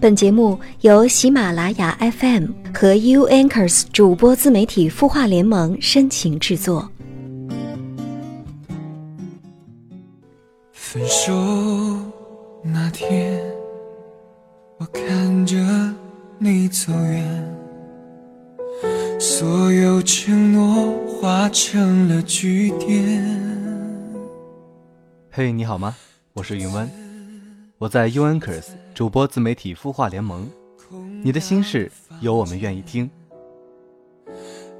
本节目由喜马拉雅 FM 和 U Anchors 主播自媒体孵化联盟深情制作。分手那天，我看着你走远，所有承诺化成了句点。嘿，你好吗？我是云湾，我在 U Anchors 主播自媒体孵化联盟。你的心事有我们愿意听。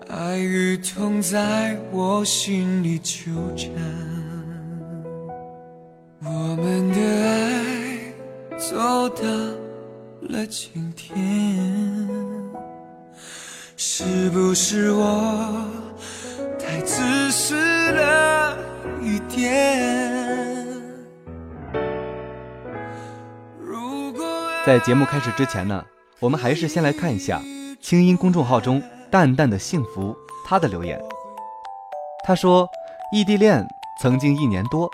爱与痛在我心里纠缠，我们的爱走到了今天，是不是我太自私了一点？在节目开始之前呢，我们还是先来看一下清音公众号中淡淡的幸福他的留言。他说，异地恋曾经一年多，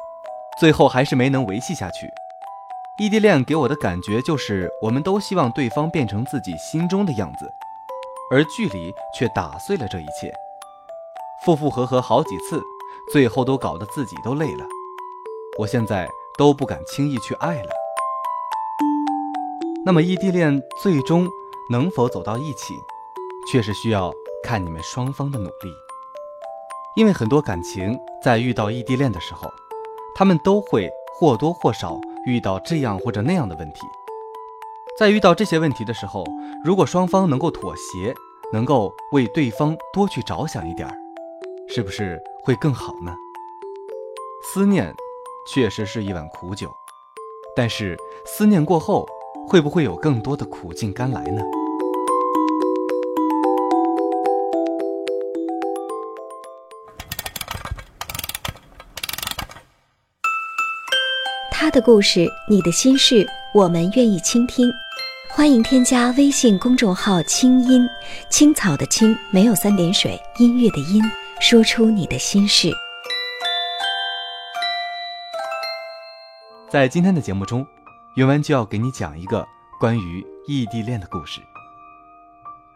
最后还是没能维系下去。异地恋给我的感觉就是，我们都希望对方变成自己心中的样子，而距离却打碎了这一切。复复合合好几次，最后都搞得自己都累了。我现在都不敢轻易去爱了。那么异地恋最终能否走到一起，确实需要看你们双方的努力。因为很多感情在遇到异地恋的时候，他们都会或多或少遇到这样或者那样的问题。在遇到这些问题的时候，如果双方能够妥协，能够为对方多去着想一点儿，是不是会更好呢？思念确实是一碗苦酒，但是思念过后，会不会有更多的苦尽甘来呢？他的故事，你的心事，我们愿意倾听。欢迎添加微信公众号“清音青草”的青，没有三点水，音乐的音，说出你的心事。在今天的节目中，云湾就要给你讲一个关于异地恋的故事。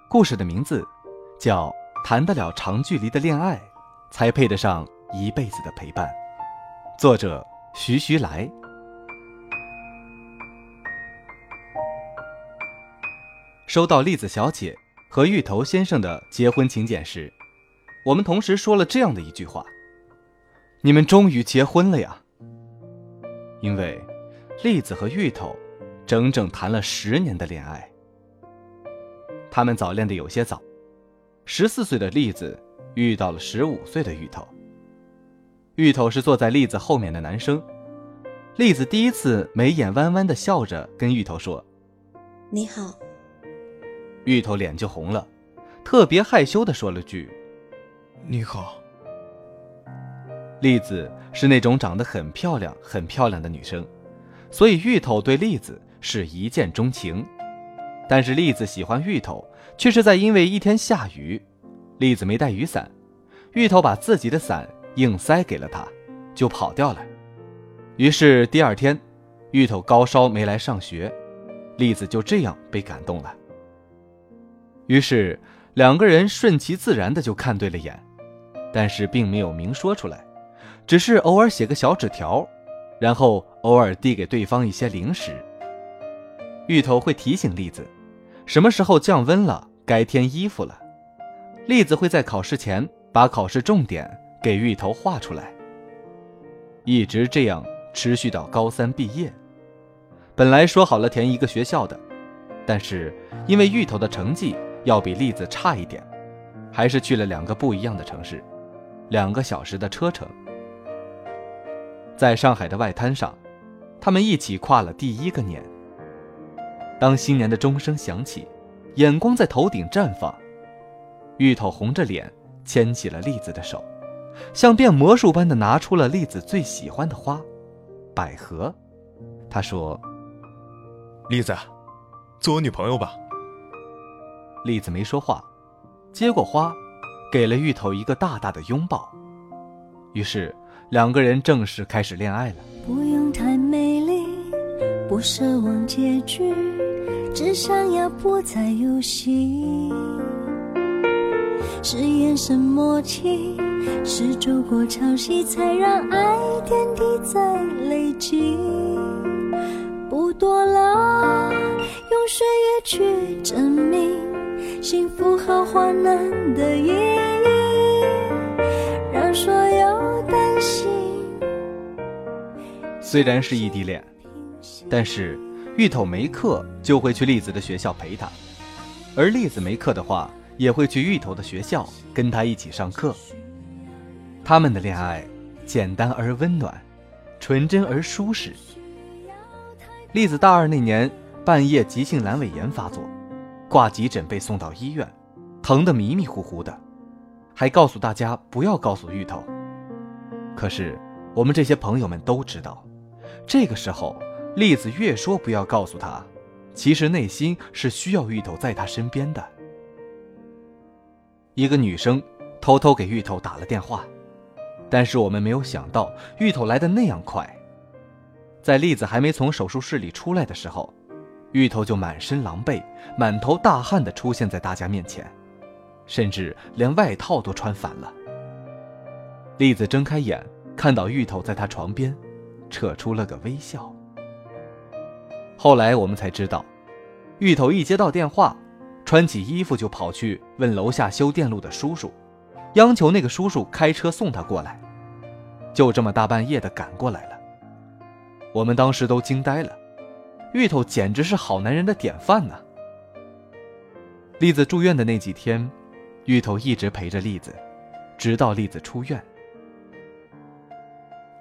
故事的名字叫《谈得了长距离的恋爱，才配得上一辈子的陪伴》，作者徐徐来。收到栗子小姐和芋头先生的结婚请柬时，我们同时说了这样的一句话：“你们终于结婚了呀！”因为栗子和芋头整整谈了十年的恋爱。他们早恋的有些早，十四岁的栗子遇到了十五岁的芋头。芋头是坐在栗子后面的男生，栗子第一次眉眼弯弯的笑着跟芋头说你好，：“芋头脸就红了，特别害羞的说了句你好，栗子是那种长得很漂亮、很漂亮的女生，所以芋头对栗子是一见钟情。但是栗子喜欢芋头，却是在因为一天下雨，栗子没带雨伞，芋头把自己的伞硬塞给了她，就跑掉了。于是第二天，芋头高烧没来上学，栗子就这样被感动了。于是两个人顺其自然的就看对了眼，但是并没有明说出来。只是偶尔写个小纸条，然后偶尔递给对方一些零食。芋头会提醒栗子，什么时候降温了，该添衣服了。栗子会在考试前把考试重点给芋头画出来。一直这样持续到高三毕业。本来说好了填一个学校的，但是因为芋头的成绩要比栗子差一点，还是去了两个不一样的城市，两个小时的车程。在上海的外滩上，他们一起跨了第一个年。当新年的钟声响起，眼光在头顶绽放，芋头红着脸牵起了栗子的手，像变魔术般的拿出了栗子最喜欢的花——百合。他说栗子，做我女朋友吧。：“栗子没说话，接过花，给了芋头一个大大的拥抱。于是，两个人正式开始恋爱了。不用太美丽，不奢望结局，只想要不再游戏。是眼神默契，是走过潮汐，才让爱点滴在累积。不多了，用岁月去证明幸福和患难的虽然是异地恋，但是芋头没课就会去栗子的学校陪他，而栗子没课的话。也会去芋头的学校跟他一起上课。他们的恋爱简单而温暖，纯真而舒适。栗子大二那年半夜急性阑尾炎发作，挂急诊被送到医院，疼得迷迷糊糊的，还告诉大家不要告诉芋头。可是我们这些朋友们都知道，这个时候栗子越说不要告诉他，其实内心是需要芋头在他身边的。一个女生偷偷给芋头打了电话，但是我们没有想到芋头来的那样快。在栗子还没从手术室里出来的时候，芋头就满身狼狈、满头大汗地出现在大家面前，甚至连外套都穿反了。栗子睁开眼，看到芋头在他床边，扯出了个微笑。后来我们才知道，芋头一接到电话。穿起衣服就跑去问楼下修电路的叔叔，央求那个叔叔开车送他过来。就这么大半夜的赶过来了，我们当时都惊呆了。芋头简直是好男人的典范呢。栗子住院的那几天，芋头一直陪着栗子，直到栗子出院。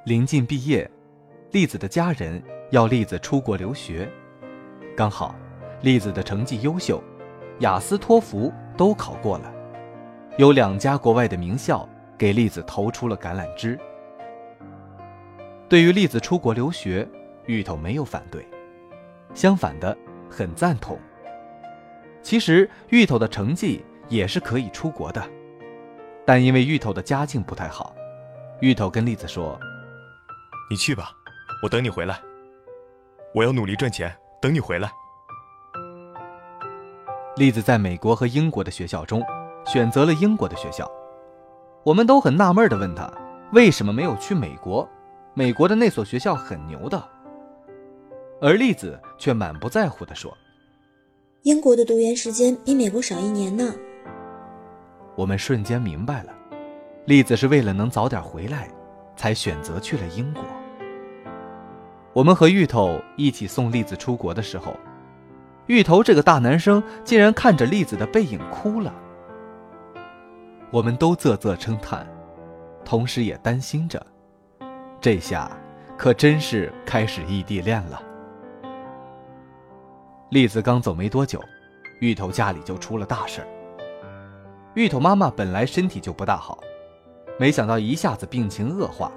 临近毕业，栗子的家人要栗子出国留学，刚好栗子的成绩优秀。雅思托福都考过了，有两家国外的名校给栗子投出了橄榄枝。对于栗子出国留学，芋头没有反对，相反的很赞同。其实芋头的成绩也是可以出国的，但因为芋头的家境不太好，芋头跟栗子说：“你去吧，我等你回来。我要努力赚钱，等你回来。”栗子在美国和英国的学校中，选择了英国的学校。我们都很纳闷的问他，为什么没有去美国？美国的那所学校很牛的。而栗子却满不在乎的说：“英国的读研时间比美国少一年呢。”我们瞬间明白了，栗子是为了能早点回来，才选择去了英国。我们和芋头一起送栗子出国的时候。芋头这个大男生竟然看着栗子的背影哭了，我们都啧啧称叹，同时也担心着，这下可真是开始异地恋了。栗子刚走没多久，芋头家里就出了大事儿。芋头妈妈本来身体就不大好，没想到一下子病情恶化，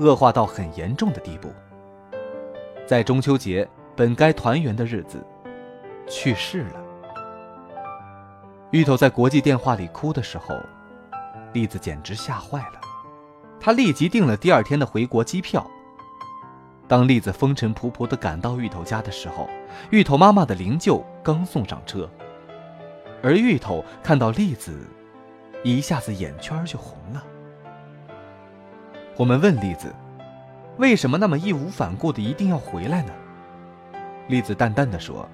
恶化到很严重的地步，在中秋节本该团圆的日子。去世了。芋头在国际电话里哭的时候，栗子简直吓坏了。他立即订了第二天的回国机票。当栗子风尘仆仆地赶到芋头家的时候，芋头妈妈的灵柩刚送上车，而芋头看到栗子，一下子眼圈就红了。我们问栗子，为什么那么义无反顾的一定要回来呢？栗子淡淡的说。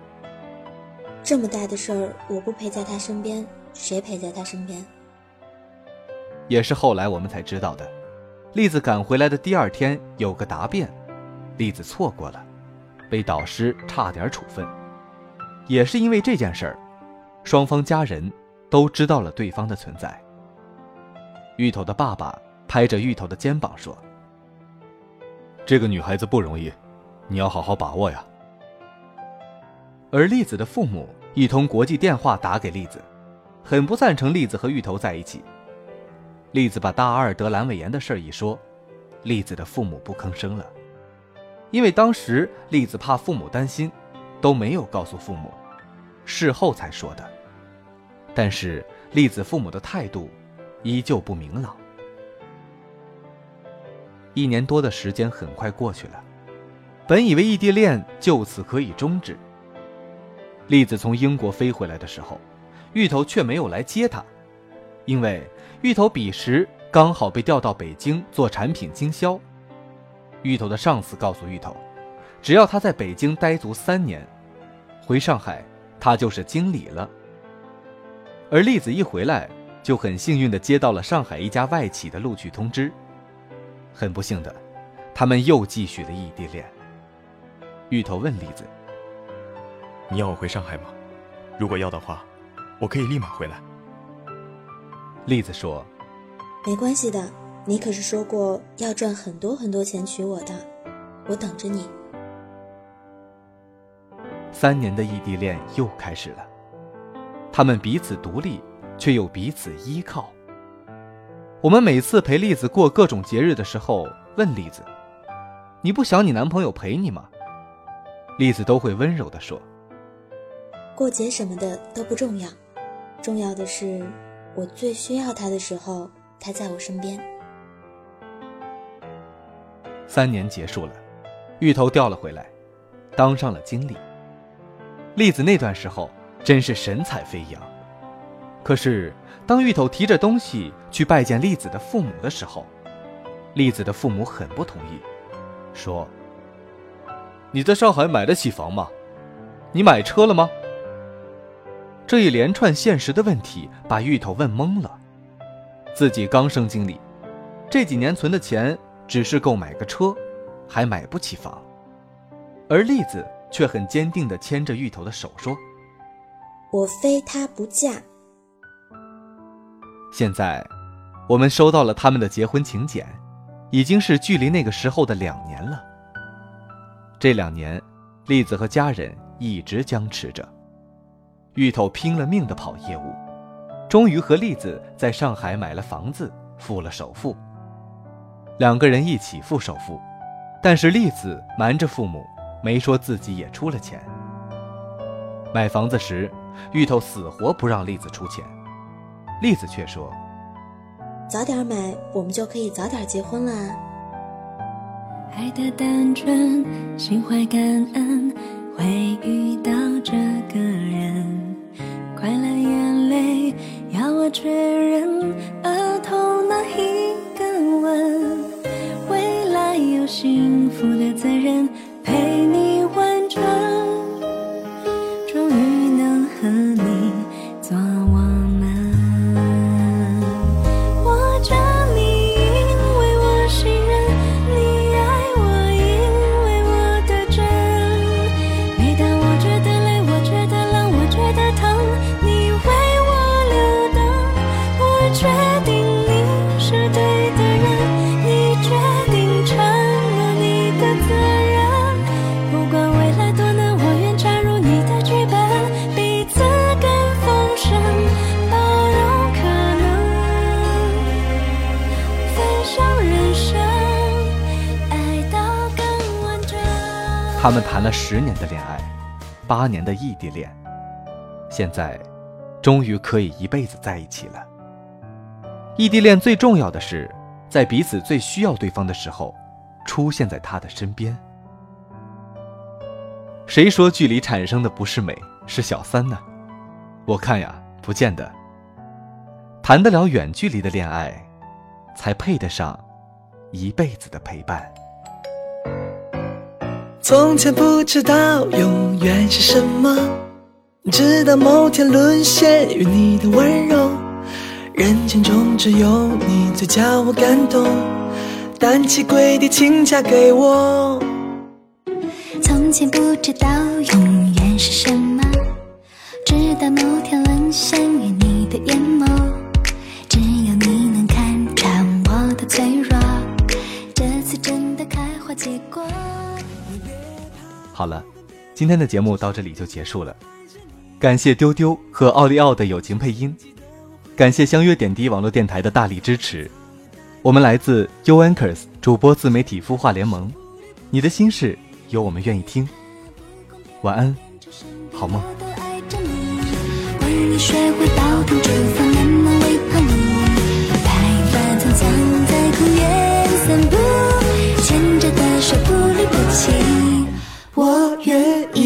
这么大的事儿，我不陪在他身边，谁陪在他身边？也是后来我们才知道的。栗子赶回来的第二天有个答辩，栗子错过了，被导师差点处分。也是因为这件事儿，双方家人都知道了对方的存在。芋头的爸爸拍着芋头的肩膀说：“这个女孩子不容易，你要好好把握呀。”而栗子的父母一通国际电话打给栗子，很不赞成栗子和芋头在一起。栗子把大二得阑尾炎的事一说，栗子的父母不吭声了，因为当时栗子怕父母担心，都没有告诉父母，事后才说的。但是栗子父母的态度依旧不明朗。一年多的时间很快过去了，本以为异地恋就此可以终止。栗子从英国飞回来的时候，芋头却没有来接她，因为芋头彼时刚好被调到北京做产品经销。芋头的上司告诉芋头，只要他在北京待足三年，回上海他就是经理了。而栗子一回来，就很幸运地接到了上海一家外企的录取通知。很不幸的，他们又继续了异地恋。芋头问栗子：“你要我回上海吗？如果要的话，我可以立马回来。”栗子说：“没关系的，你可是说过要赚很多很多钱娶我的，我等着你。”三年的异地恋又开始了，他们彼此独立，却又彼此依靠。我们每次陪栗子过各种节日的时候，问栗子：“你不想你男朋友陪你吗？”栗子都会温柔地说：“过节什么的都不重要，重要的是我最需要他的时候，他在我身边。”三年结束了，芋头调了回来，当上了经理。栗子那段时候真是神采飞扬。可是，当芋头提着东西去拜见栗子的父母的时候，栗子的父母很不同意，说：“你在上海买得起房吗？你买车了吗？”这一连串现实的问题把芋头问懵了。自己刚升经理，这几年存的钱只是够买个车，还买不起房，而栗子却很坚定地牵着芋头的手说：“我非他不嫁。”现在，我们收到了他们的结婚请柬，已经是距离那个时候的两年了。这两年，栗子和家人一直僵持着。芋头拼了命的跑业务，终于和栗子在上海买了房子，付了首付。两个人一起付首付，但是栗子瞒着父母，没说自己也出了钱。买房子时，芋头死活不让栗子出钱。栗子却说：“早点买，我们就可以早点结婚啦。”爱的单纯，心怀感恩，会遇到这个人。快乐眼泪要我确认，额头那一个吻，未来有幸福的责任陪你他们谈了十年的恋爱，八年的异地恋，现在终于可以一辈子在一起了。异地恋最重要的是，在彼此最需要对方的时候，出现在他的身边。谁说距离产生的不是美，是小三呢？我看呀，不见得。谈得了远距离的恋爱，才配得上一辈子的陪伴。从前不知道永远是什么，直到某天沦陷于你的温柔。人群中只有你最叫我感动，单膝跪地请嫁给我。从前不知道永远是什么，直到某天沦陷于你的眼眸。只有你能看穿我的脆弱，这次真的开好了，今天的节目到这里就结束了。感谢丢丢和奥利奥的友情配音，感谢相约点滴网络电台的大力支持。我们来自 U Anchors 主播自媒体孵化联盟，你的心事有我们愿意听。晚安，好梦。你，学会倒腾厨房，慢慢为叛逆。白发苍苍月。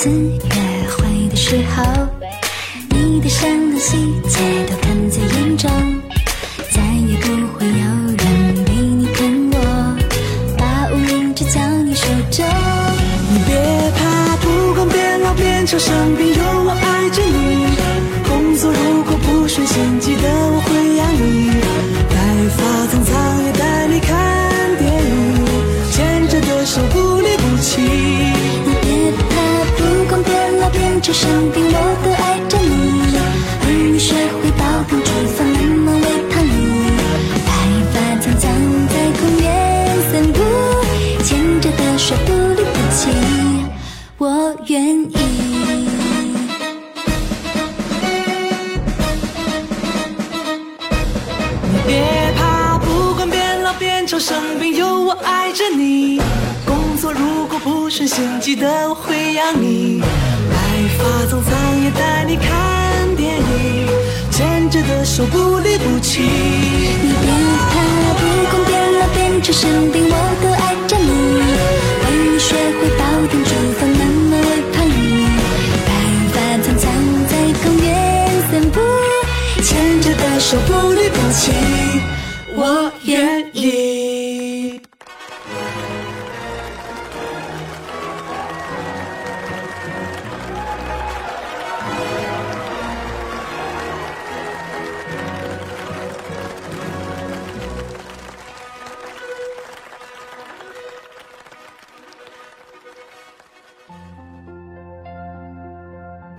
次约会的时候，你的善良细节都看在眼中，再也不会有人比你疼我，把无名指交你手中。别怕，不管变老变丑生病，有老变丑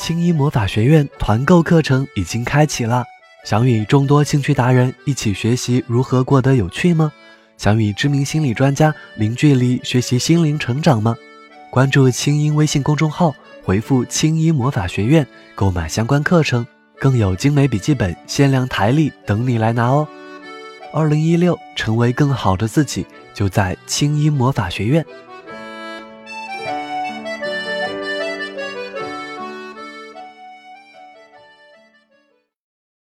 青衣魔法学院团购课程已经开启了，想与众多兴趣达人一起学习如何过得有趣吗？想与知名心理专家零距离学习心灵成长吗？关注青音微信公众号，回复“青衣魔法学院”购买相关课程，更有精美笔记本、限量台历等你来拿哦。二零一六，成为更好的自己，就在青衣魔法学院。